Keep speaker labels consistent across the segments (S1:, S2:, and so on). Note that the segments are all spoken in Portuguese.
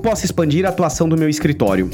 S1: posso expandir a atuação do meu escritório?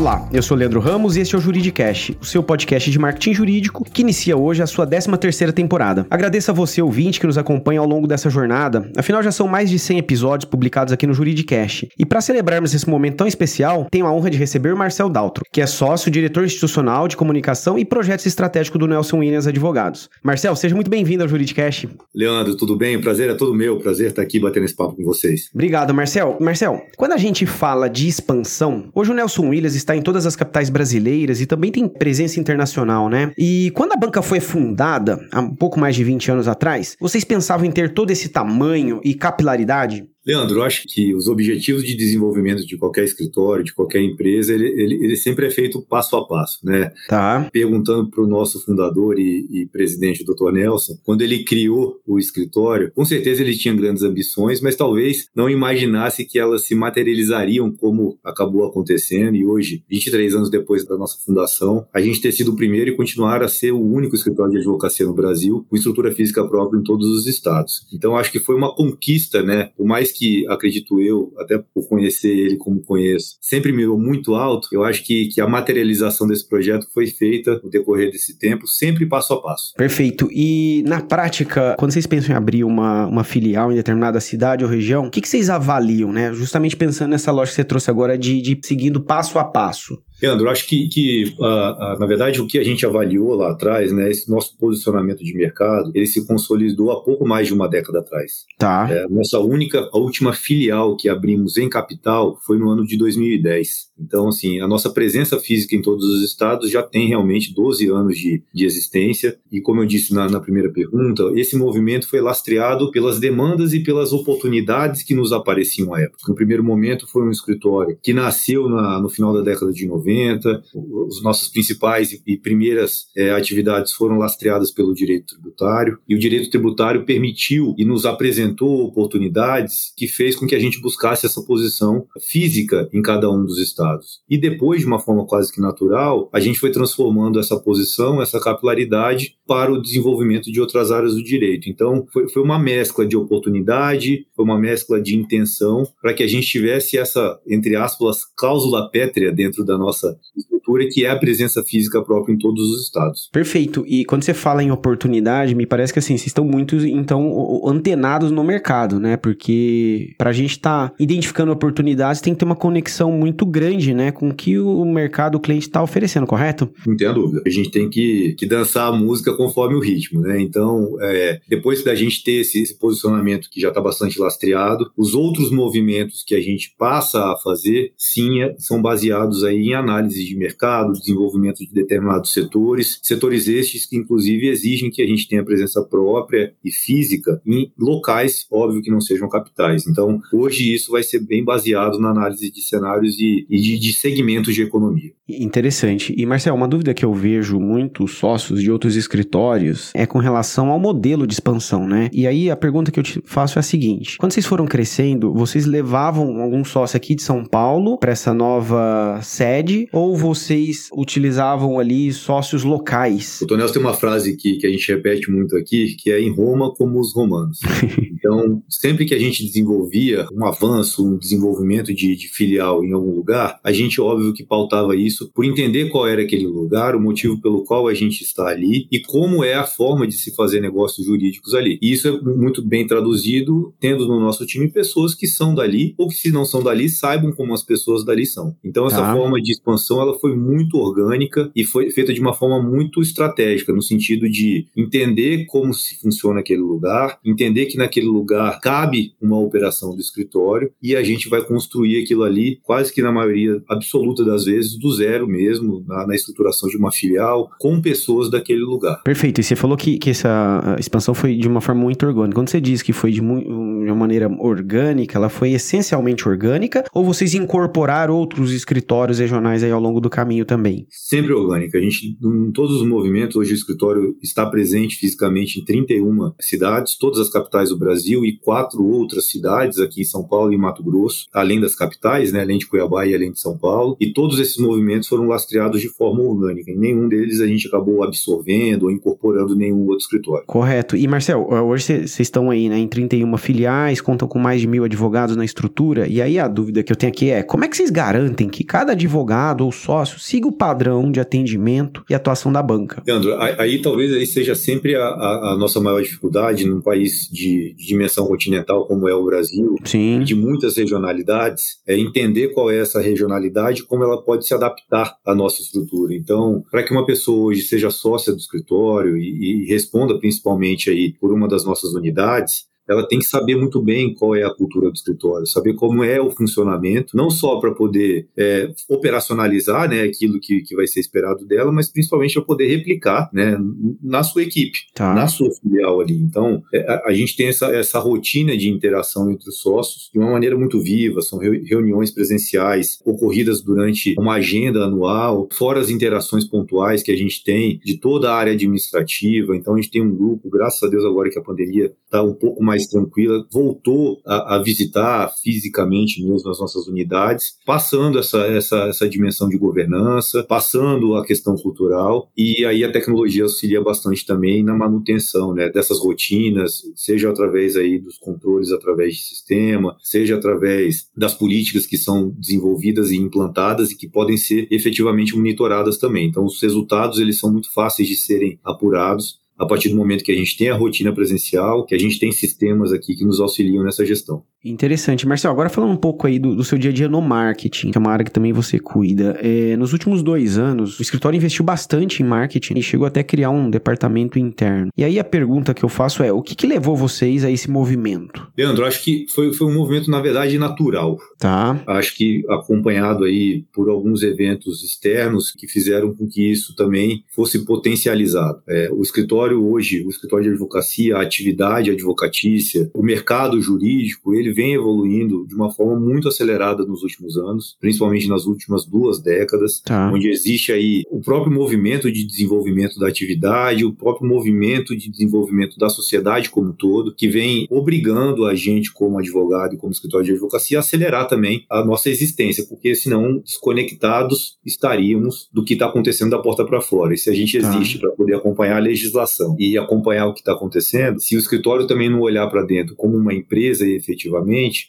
S1: Olá, eu sou Leandro Ramos e este é o Juridicast, o seu podcast de marketing jurídico que inicia hoje a sua 13ª temporada. Agradeço a você, ouvinte, que nos acompanha ao longo dessa jornada, afinal já são mais de 100 episódios publicados aqui no Juridicast. E para celebrarmos esse momento tão especial, tenho a honra de receber o Marcel Daltro, que é sócio, diretor institucional de comunicação e projetos estratégicos do Nelson Williams Advogados. Marcel, seja muito bem-vindo ao Juridicast.
S2: Leandro, tudo bem? O prazer é todo meu, prazer estar aqui batendo esse papo com vocês.
S1: Obrigado, Marcel. Marcel, quando a gente fala de expansão, hoje o Nelson Williams está em todas as capitais brasileiras e também tem presença internacional, né? E quando a banca foi fundada, há um pouco mais de 20 anos atrás, vocês pensavam em ter todo esse tamanho e capilaridade?
S2: Leandro, eu acho que os objetivos de desenvolvimento de qualquer escritório, de qualquer empresa, ele, ele, ele sempre é feito passo a passo, né?
S1: Tá.
S2: Perguntando para o nosso fundador e, e presidente, o Dr. Nelson, quando ele criou o escritório, com certeza ele tinha grandes ambições, mas talvez não imaginasse que elas se materializariam como acabou acontecendo e hoje, 23 anos depois da nossa fundação, a gente ter sido o primeiro e continuar a ser o único escritório de advocacia no Brasil com estrutura física própria em todos os estados. Então, acho que foi uma conquista, né? Por mais que, acredito eu, até por conhecer ele como conheço, sempre mirou muito alto, eu acho que, que a materialização desse projeto foi feita no decorrer desse tempo, sempre passo a passo.
S1: Perfeito. E na prática, quando vocês pensam em abrir uma, uma filial em determinada cidade ou região, o que, que vocês avaliam, né? Justamente pensando nessa loja que você trouxe agora de, de seguindo passo a passo.
S2: Leandro, acho que, que na verdade, o que a gente avaliou lá atrás, né, esse nosso posicionamento de mercado, ele se consolidou há pouco mais de uma década atrás.
S1: Tá.
S2: É, nossa única, a última filial que abrimos em capital foi no ano de 2010. Então, assim, a nossa presença física em todos os estados já tem realmente 12 anos de, de existência. E como eu disse na, na primeira pergunta, esse movimento foi lastreado pelas demandas e pelas oportunidades que nos apareciam à época. No primeiro momento, foi um escritório que nasceu na, no final da década de 90 90, os nossos principais e primeiras é, atividades foram lastreadas pelo direito tributário, e o direito tributário permitiu e nos apresentou oportunidades que fez com que a gente buscasse essa posição física em cada um dos estados. E depois, de uma forma quase que natural, a gente foi transformando essa posição, essa capilaridade, para o desenvolvimento de outras áreas do direito. Então, foi, foi uma mescla de oportunidade, foi uma mescla de intenção, para que a gente tivesse essa, entre aspas, cláusula pétrea dentro da nossa nossa estrutura, que é a presença física própria em todos os estados.
S1: Perfeito. E quando você fala em oportunidade, me parece que assim, vocês estão muito, então, antenados no mercado, né? Porque para a gente estar tá identificando oportunidades, tem que ter uma conexão muito grande, né? Com o que o mercado, o cliente está oferecendo, correto?
S2: Não tenha dúvida. A gente tem que, que dançar a música conforme o ritmo, né? Então, é, depois da gente ter esse, esse posicionamento que já está bastante lastreado, os outros movimentos que a gente passa a fazer, sim, é, são baseados aí em análise análise de mercado, desenvolvimento de determinados setores, setores estes que inclusive exigem que a gente tenha presença própria e física em locais, óbvio que não sejam capitais. Então, hoje isso vai ser bem baseado na análise de cenários e, e de, de segmentos de economia.
S1: Interessante. E Marcel, uma dúvida que eu vejo muitos sócios de outros escritórios é com relação ao modelo de expansão, né? E aí a pergunta que eu te faço é a seguinte: quando vocês foram crescendo, vocês levavam algum sócio aqui de São Paulo para essa nova sede ou vocês utilizavam ali sócios locais?
S2: O Tonel tem uma frase que, que a gente repete muito aqui, que é em Roma como os romanos. então, sempre que a gente desenvolvia um avanço, um desenvolvimento de, de filial em algum lugar, a gente, óbvio, que pautava isso por entender qual era aquele lugar, o motivo pelo qual a gente está ali e como é a forma de se fazer negócios jurídicos ali. E isso é muito bem traduzido, tendo no nosso time pessoas que são dali ou que, se não são dali, saibam como as pessoas dali são. Então, essa tá. forma de expansão ela foi muito orgânica e foi feita de uma forma muito estratégica, no sentido de entender como se funciona aquele lugar, entender que naquele lugar cabe uma operação do escritório e a gente vai construir aquilo ali, quase que na maioria absoluta das vezes, do zero mesmo, na, na estruturação de uma filial, com pessoas daquele lugar.
S1: Perfeito. E você falou que, que essa expansão foi de uma forma muito orgânica. Quando você diz que foi de, de uma maneira orgânica, ela foi essencialmente orgânica ou vocês incorporaram outros escritórios regionais aí ao longo do caminho também?
S2: Sempre orgânica. A gente, em todos os movimentos, hoje o escritório está presente fisicamente em 31 cidades, todas as capitais do Brasil e quatro outras cidades aqui em São Paulo e Mato Grosso, além das capitais, né, além de Cuiabá e além de São Paulo. E todos esses movimentos foram lastreados de forma orgânica. Em nenhum deles a gente acabou absorvendo ou incorporando nenhum outro escritório.
S1: Correto. E Marcel, hoje vocês estão aí né, em 31 filiais, contam com mais de mil advogados na estrutura. E aí a dúvida que eu tenho aqui é: como é que vocês garantem que cada advogado ou sócio siga o padrão de atendimento e atuação da banca?
S2: Leandro, aí talvez aí seja sempre a, a, a nossa maior dificuldade num país de, de, dimensão continental como é o Brasil,
S1: Sim.
S2: de muitas regionalidades, é entender qual é essa regionalidade e como ela pode se adaptar à nossa estrutura. Então, para que uma pessoa hoje seja sócia do escritório e, e responda principalmente aí por uma das nossas unidades, ela tem que saber muito bem qual é a cultura do escritório, saber como é o funcionamento, não só para poder é, operacionalizar né, aquilo que, que vai ser esperado dela, mas principalmente para poder replicar né, na sua equipe, tá. na sua filial ali. Então, é, a, a, gente tem essa, essa rotina de interação entre os sócios de uma maneira muito viva, são reuniões presenciais ocorridas durante uma agenda anual, fora as interações pontuais que a gente tem de toda a área administrativa. Então, a gente tem um grupo, graças a Deus, agora que a pandemia está um pouco mais mais tranquila, voltou a, a, visitar fisicamente mesmo as nossas unidades, passando essa, essa, essa dimensão de governança, passando a questão cultural, e aí a tecnologia auxilia bastante também na manutenção né, dessas rotinas, seja através aí dos controles através de sistema, seja através das políticas que são desenvolvidas e implantadas e que podem ser efetivamente monitoradas também. Então, os resultados eles são muito fáceis de serem apurados a partir do momento que a gente tem a rotina presencial, que a gente tem sistemas aqui que nos auxiliam nessa gestão.
S1: Interessante. Marcelo, agora falando um pouco aí do, do, seu dia a dia no marketing, que é uma área que também você cuida. É, nos últimos dois anos, o escritório investiu bastante em marketing e chegou até a criar um departamento interno. E aí a pergunta que eu faço é, o que, que levou vocês a esse movimento?
S2: Leandro, acho que foi, foi um movimento, na verdade, natural.
S1: Tá.
S2: Acho que acompanhado aí por alguns eventos externos que fizeram com que isso também fosse potencializado. É, o escritório hoje, o escritório de advocacia, a atividade advocatícia, o mercado jurídico, ele ele vem evoluindo de uma forma muito acelerada nos últimos anos, principalmente nas últimas duas décadas,
S1: tá.
S2: onde existe aí o próprio movimento de desenvolvimento da atividade, o próprio movimento de desenvolvimento da sociedade como um todo, que vem obrigando a gente, como advogado e como escritório de advocacia, a acelerar também a nossa existência, porque senão desconectados estaríamos do que está acontecendo da porta para fora. E se a gente tá. existe para poder acompanhar a legislação e acompanhar o que está acontecendo, se o escritório também não olhar para dentro como uma empresa efetivamente,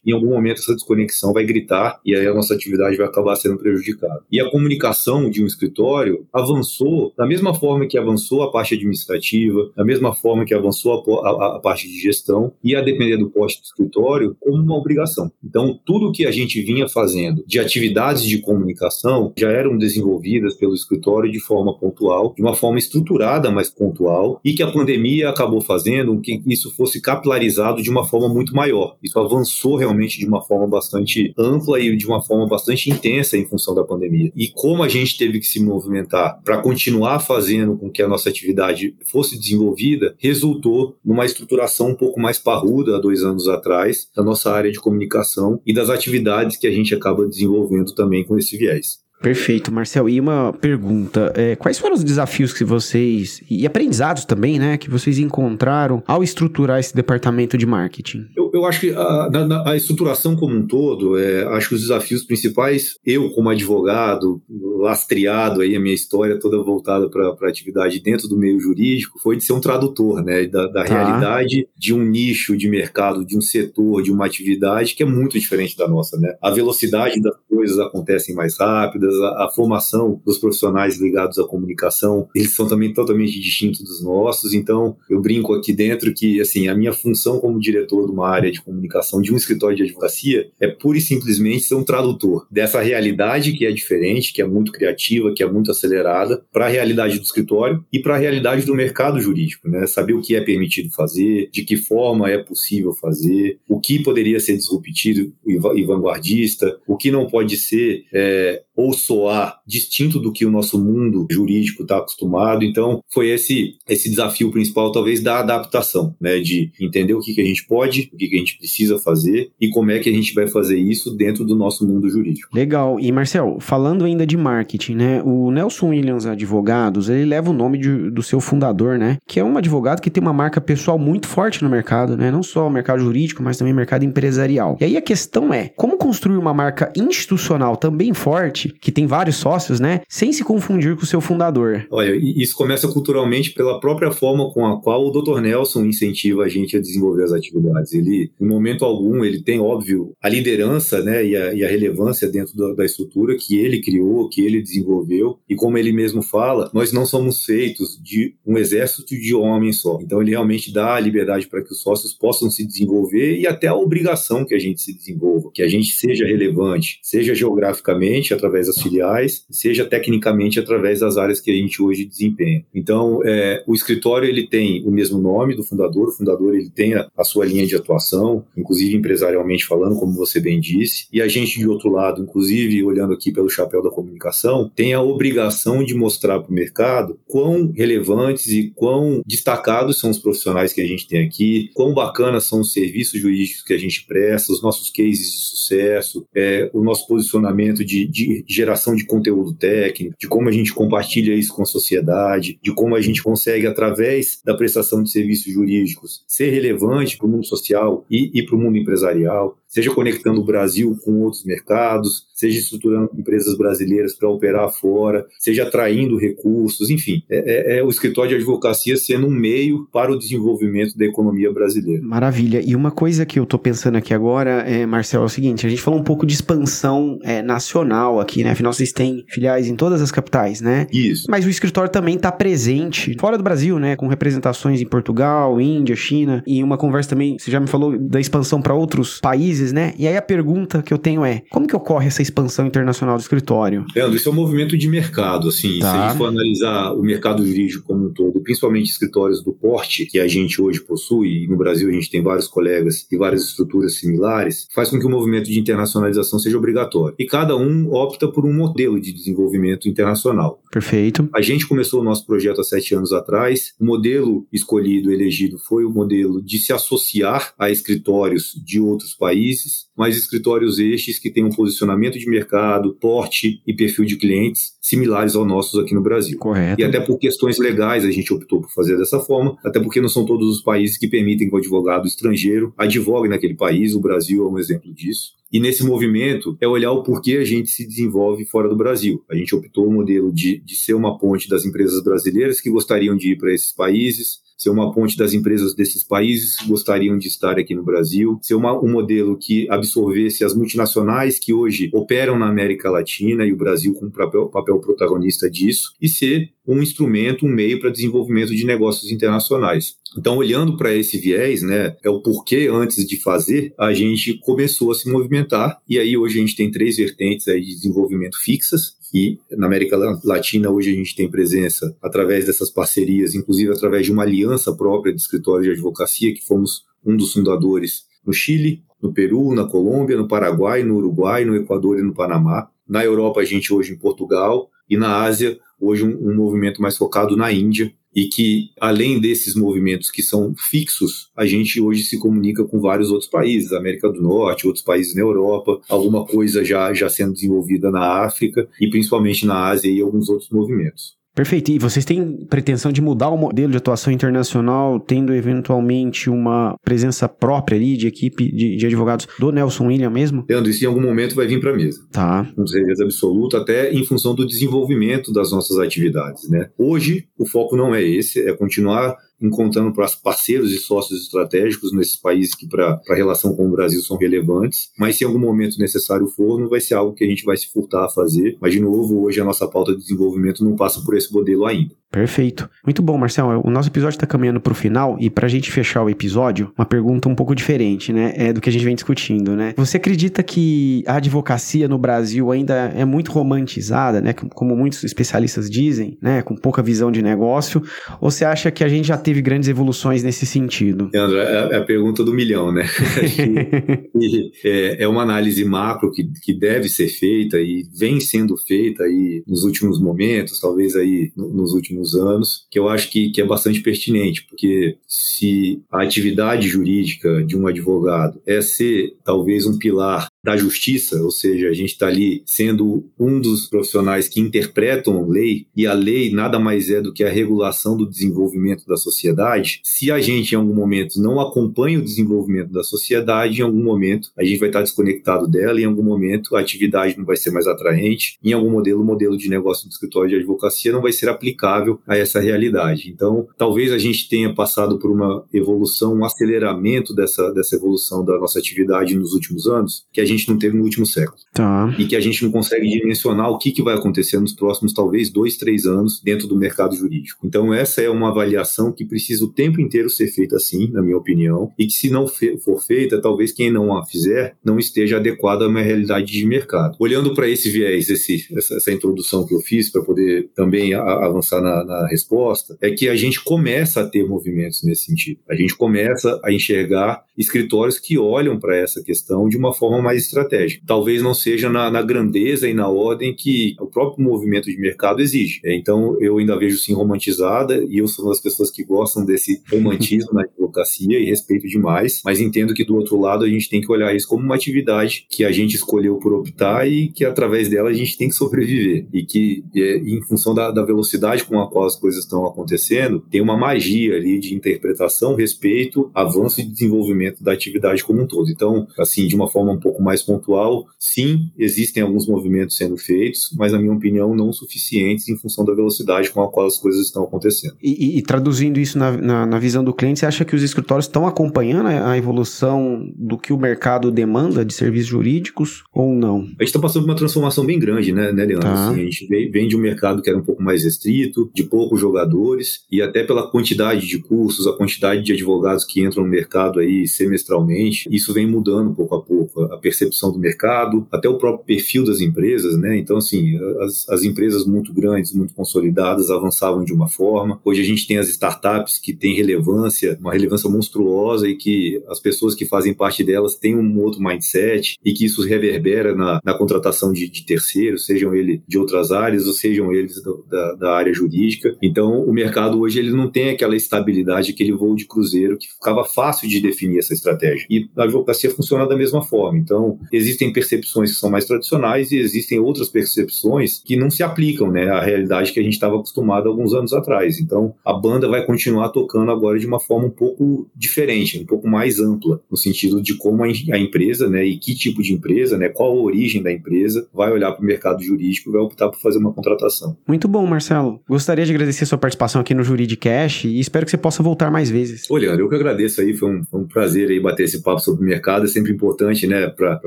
S2: em algum momento essa desconexão vai gritar e aí a nossa atividade vai acabar sendo prejudicada. E a comunicação de um escritório avançou da mesma forma que avançou a parte administrativa, da mesma forma que avançou a, a, a parte de gestão e a depender do posto do escritório como uma obrigação. Então, tudo que a gente vinha fazendo de atividades de comunicação já eram desenvolvidas pelo escritório de forma pontual, de uma forma estruturada, mas pontual, e que a pandemia acabou fazendo que isso fosse capilarizado de uma forma muito maior. Isso avançou realmente de uma forma bastante ampla e de uma forma bastante intensa em função da pandemia. E como a gente teve que se movimentar para continuar fazendo com que a nossa atividade fosse desenvolvida, resultou numa estruturação um pouco mais parruda há dois anos atrás da nossa área de comunicação e das atividades que a gente acaba desenvolvendo também com esse viés.
S1: Perfeito, Marcel. E uma pergunta: é, quais foram os desafios que vocês, e aprendizados também, né, que vocês encontraram ao estruturar esse departamento de marketing?
S2: Eu, eu acho que a, a, a, estruturação como um todo, é, acho que os desafios principais, eu como advogado, lastreado aí a minha história toda voltada para a atividade dentro do meio jurídico, foi de ser um tradutor, né, da, da tá. realidade de um nicho de mercado, de um setor, de uma atividade que é muito diferente da nossa, né? A velocidade das coisas acontecem mais rápidas a, a, formação dos profissionais ligados à comunicação, eles são também totalmente distintos dos nossos. Então, eu brinco aqui dentro que, assim, a minha função como diretor de uma área de comunicação de um escritório de advocacia é pura e simplesmente ser um tradutor dessa realidade que é diferente, que é muito criativa, que é muito acelerada, para a realidade do escritório e para a realidade do mercado jurídico, né? Saber o que é permitido fazer, de que forma é possível fazer, o que poderia ser disruptivo e vanguardista, o que não pode ser é, ou soar distinto do que o nosso mundo jurídico está acostumado. Então, foi esse esse desafio principal, talvez, da adaptação, né? De entender o que, que a gente pode, o que, que a gente precisa fazer e como é que a gente vai fazer isso dentro do nosso mundo jurídico.
S1: Legal. E, Marcel, falando ainda de marketing, né? O Nelson Williams Advogados, ele leva o nome de, do seu fundador, né? Que é um advogado que tem uma marca pessoal muito forte no mercado, né? Não só o mercado jurídico, mas também o mercado empresarial. E aí a questão é, como construir uma marca institucional também forte que tem vários sócios, né? Sem se confundir com o seu fundador.
S2: Olha, isso começa culturalmente pela própria forma com a qual o Dr. Nelson incentiva a gente a desenvolver as atividades. Ele, em momento algum, ele tem, óbvio, a liderança né, e, a, e a relevância dentro da, da estrutura que ele criou, que ele desenvolveu. E como ele mesmo fala, nós não somos feitos de um exército de homens só. Então, ele realmente dá a liberdade para que os sócios possam se desenvolver e até a obrigação que a gente se desenvolva, que a gente seja relevante, seja geograficamente através das filiais, seja tecnicamente através das áreas que a gente hoje desempenha. Então, é, o escritório ele tem o mesmo nome do fundador, o fundador ele tem a, a sua linha de atuação, inclusive empresarialmente falando, como você bem disse, e a gente de outro lado, inclusive olhando aqui pelo chapéu da comunicação, tem a obrigação de mostrar para o mercado quão relevantes e quão destacados são os profissionais que a gente tem aqui, quão bacanas são os serviços jurídicos que a gente presta, os nossos cases de sucesso, é, o nosso posicionamento de, de geração de conteúdo técnico, de como a gente compartilha isso com a sociedade, de como a gente consegue, através da prestação de serviços jurídicos, ser relevante para o mundo social e, e para o mundo empresarial seja conectando o Brasil com outros mercados, seja estruturando empresas brasileiras para operar fora, seja atraindo recursos, enfim, é, é, é, o escritório de advocacia sendo um meio para o desenvolvimento da economia brasileira.
S1: Maravilha. E uma coisa que eu estou pensando aqui agora, é, Marcelo, é o seguinte: a gente falou um pouco de expansão é, nacional aqui, né? Afinal, vocês têm filiais em todas as capitais, né?
S2: Isso.
S1: Mas o escritório também está presente fora do Brasil, né? Com representações em Portugal, Índia, China, e uma conversa também, você já me falou da expansão para outros países países, né? E aí a pergunta que eu tenho é: como que ocorre essa expansão internacional do escritório?
S2: Leandro, isso é um movimento de mercado, assim. Tá. Se a gente for analisar o mercado jurídico como um todo, principalmente escritórios do porte que a gente hoje possui, e no Brasil a gente tem vários colegas e várias estruturas similares, faz com que o movimento de internacionalização seja obrigatório. E cada um opta por um modelo de desenvolvimento internacional.
S1: Perfeito.
S2: A gente começou o nosso projeto há sete anos atrás. O modelo escolhido, elegido, foi o modelo de se associar a escritórios de outros países países, mas escritórios estes que têm um posicionamento de mercado, porte e perfil de clientes similares aos nossos aqui no Brasil.
S1: Correto.
S2: E até por questões legais a gente optou por fazer dessa forma, até porque não são todos os países que permitem que o advogado estrangeiro advogue naquele país, o Brasil é um exemplo disso. E nesse movimento é olhar o porquê a gente se desenvolve fora do Brasil. A gente optou o modelo de, de ser uma ponte das empresas brasileiras que gostariam de ir para esses países, ser uma ponte das empresas desses países que gostariam de estar aqui no Brasil, ser uma, um modelo que absorvesse as multinacionais que hoje operam na América Latina e o Brasil com papel, papel protagonista disso, e ser um instrumento, um meio para desenvolvimento de negócios internacionais. Então, olhando para esse viés, né, é o porquê antes de fazer, a gente começou a se movimentar e aí hoje a gente tem três vertentes aí de desenvolvimento fixas, que na América Latina hoje a gente tem presença através dessas parcerias, inclusive através de uma aliança própria de escritório de advocacia, que fomos um dos fundadores no Chile, no Peru, na Colômbia, no Paraguai, no Uruguai, no Equador e no Panamá. Na Europa, a gente hoje em Portugal. E na Ásia, hoje um, um movimento mais focado na Índia, e que, além desses movimentos que são fixos, a gente hoje se comunica com vários outros países, América do Norte, outros países na Europa, alguma coisa já, já sendo desenvolvida na África e principalmente na Ásia e alguns outros movimentos.
S1: Perfeito. E vocês têm pretensão de mudar o modelo de atuação internacional, tendo eventualmente uma presença própria ali de equipe de, de advogados do Nelson William mesmo?
S2: Leandro, isso em algum momento vai vir para a mesa.
S1: Tá.
S2: Com certeza absoluta, até em função do desenvolvimento das nossas atividades, né? Hoje, o foco não é esse, é continuar encontrando parceiros e sócios estratégicos nesses países que para a relação com o Brasil são relevantes, mas se em algum momento necessário for, não vai ser algo que a gente vai se furtar a fazer. Mas, de novo, hoje a nossa pauta de desenvolvimento não passa por esse modelo ainda.
S1: Perfeito. Muito bom, Marcelo. O nosso episódio está caminhando para o final e para a gente fechar o episódio, uma pergunta um pouco diferente, né? É do que a gente vem discutindo, né? Você acredita que a advocacia no Brasil ainda é muito romantizada, né? Como muitos especialistas dizem, né? Com pouca visão de negócio? Ou você acha que a gente já teve grandes evoluções nesse sentido?
S2: Leandro, é, é a pergunta do milhão, né? é, é uma análise macro que, que deve ser feita e vem sendo feita aí nos últimos momentos, talvez aí nos últimos últimos anos, que eu acho que, que é bastante pertinente, porque se a atividade jurídica de um advogado é ser talvez um pilar da justiça, ou seja, a gente está ali sendo um dos profissionais que interpretam lei, e a lei nada mais é do que a regulação do desenvolvimento da sociedade. Se a gente, em algum momento, não acompanha o desenvolvimento da sociedade, em algum momento a gente vai estar desconectado dela, em algum momento a atividade não vai ser mais atraente, em algum modelo, o modelo de negócio do escritório de advocacia não vai ser aplicável a essa realidade. Então, talvez a gente tenha passado por uma evolução, um aceleramento dessa, dessa evolução da nossa atividade nos últimos anos, que a gente não teve no último século.
S1: Tá.
S2: E que a gente não consegue dimensionar o que, que vai acontecer nos próximos, talvez, dois, três anos dentro do mercado jurídico. Então, essa é uma avaliação que precisa o tempo inteiro ser feita assim, na minha opinião, e que se não for feita, talvez quem não a fizer não esteja adequado a uma realidade de mercado. Olhando para esse viés, esse, essa, essa, introdução que eu fiz para poder também a, avançar na, na resposta, é que a gente começa a ter movimentos nesse sentido. A gente começa a enxergar escritórios que olham para essa questão de uma forma mais estratégica. Talvez não seja na, na, grandeza e na ordem que o próprio movimento de mercado exige. É, então, eu ainda vejo sim romantizada e eu sou uma das pessoas que gostam desse romantismo na advocacia e respeito demais, mas entendo que do outro lado a gente tem que olhar isso como uma atividade que a gente escolheu por optar e que através dela a gente tem que sobreviver e que é, em função da, da velocidade com a qual as coisas estão acontecendo, tem uma magia ali de interpretação, respeito, avanço e desenvolvimento da atividade como um todo. Então, assim, de uma forma um pouco mais pontual, sim, existem alguns movimentos sendo feitos, mas, na minha opinião, não suficientes em função da velocidade com a qual as coisas estão acontecendo.
S1: E, e traduzindo isso na, na, na, visão do cliente, você acha que os escritórios estão acompanhando a evolução do que o mercado demanda de serviços jurídicos ou não?
S2: A gente está passando por uma transformação bem grande, né, né Leandro? Tá. Assim, a gente vem de um mercado que era um pouco mais restrito, de poucos jogadores, e até pela quantidade de cursos, a quantidade de advogados que entram no mercado aí semestralmente. Isso vem mudando pouco a pouco, a percepção do mercado, até o próprio perfil das empresas, né? Então, assim, as, as empresas muito grandes, muito consolidadas, avançavam de uma forma. Hoje a gente tem as startups que têm relevância, uma relevância monstruosa e que as pessoas que fazem parte delas têm um outro mindset e que isso reverbera na, na contratação de, de terceiros, sejam eles de outras áreas ou sejam eles do, da, da área jurídica. Então, o mercado hoje ele não tem aquela estabilidade, aquele voo de cruzeiro que ficava fácil de definir essa estratégia. E a advocacia funciona da mesma forma. Então, existem percepções que são mais tradicionais e existem outras percepções que não se aplicam né, à realidade que a gente estava acostumado alguns anos atrás. Então, a banda vai continuar tocando agora de uma forma um pouco diferente, um pouco mais ampla, no sentido de como a empresa né, e que tipo de empresa, né, qual a origem da empresa, vai olhar para o mercado jurídico e vai optar por fazer uma contratação.
S1: Muito bom, Marcelo. Gostaria de agradecer a sua participação aqui no Juridicast e espero que você possa voltar mais vezes.
S2: Olha, eu que agradeço aí, foi um, foi um prazer aí bater esse papo sobre o mercado, é sempre importante, né, para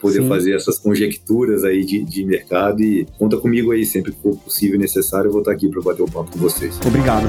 S2: poder Sim. fazer essas conjecturas aí de, de mercado e conta comigo aí, sempre que for possível e necessário, eu vou estar aqui para bater o papo com vocês.
S1: Obrigado.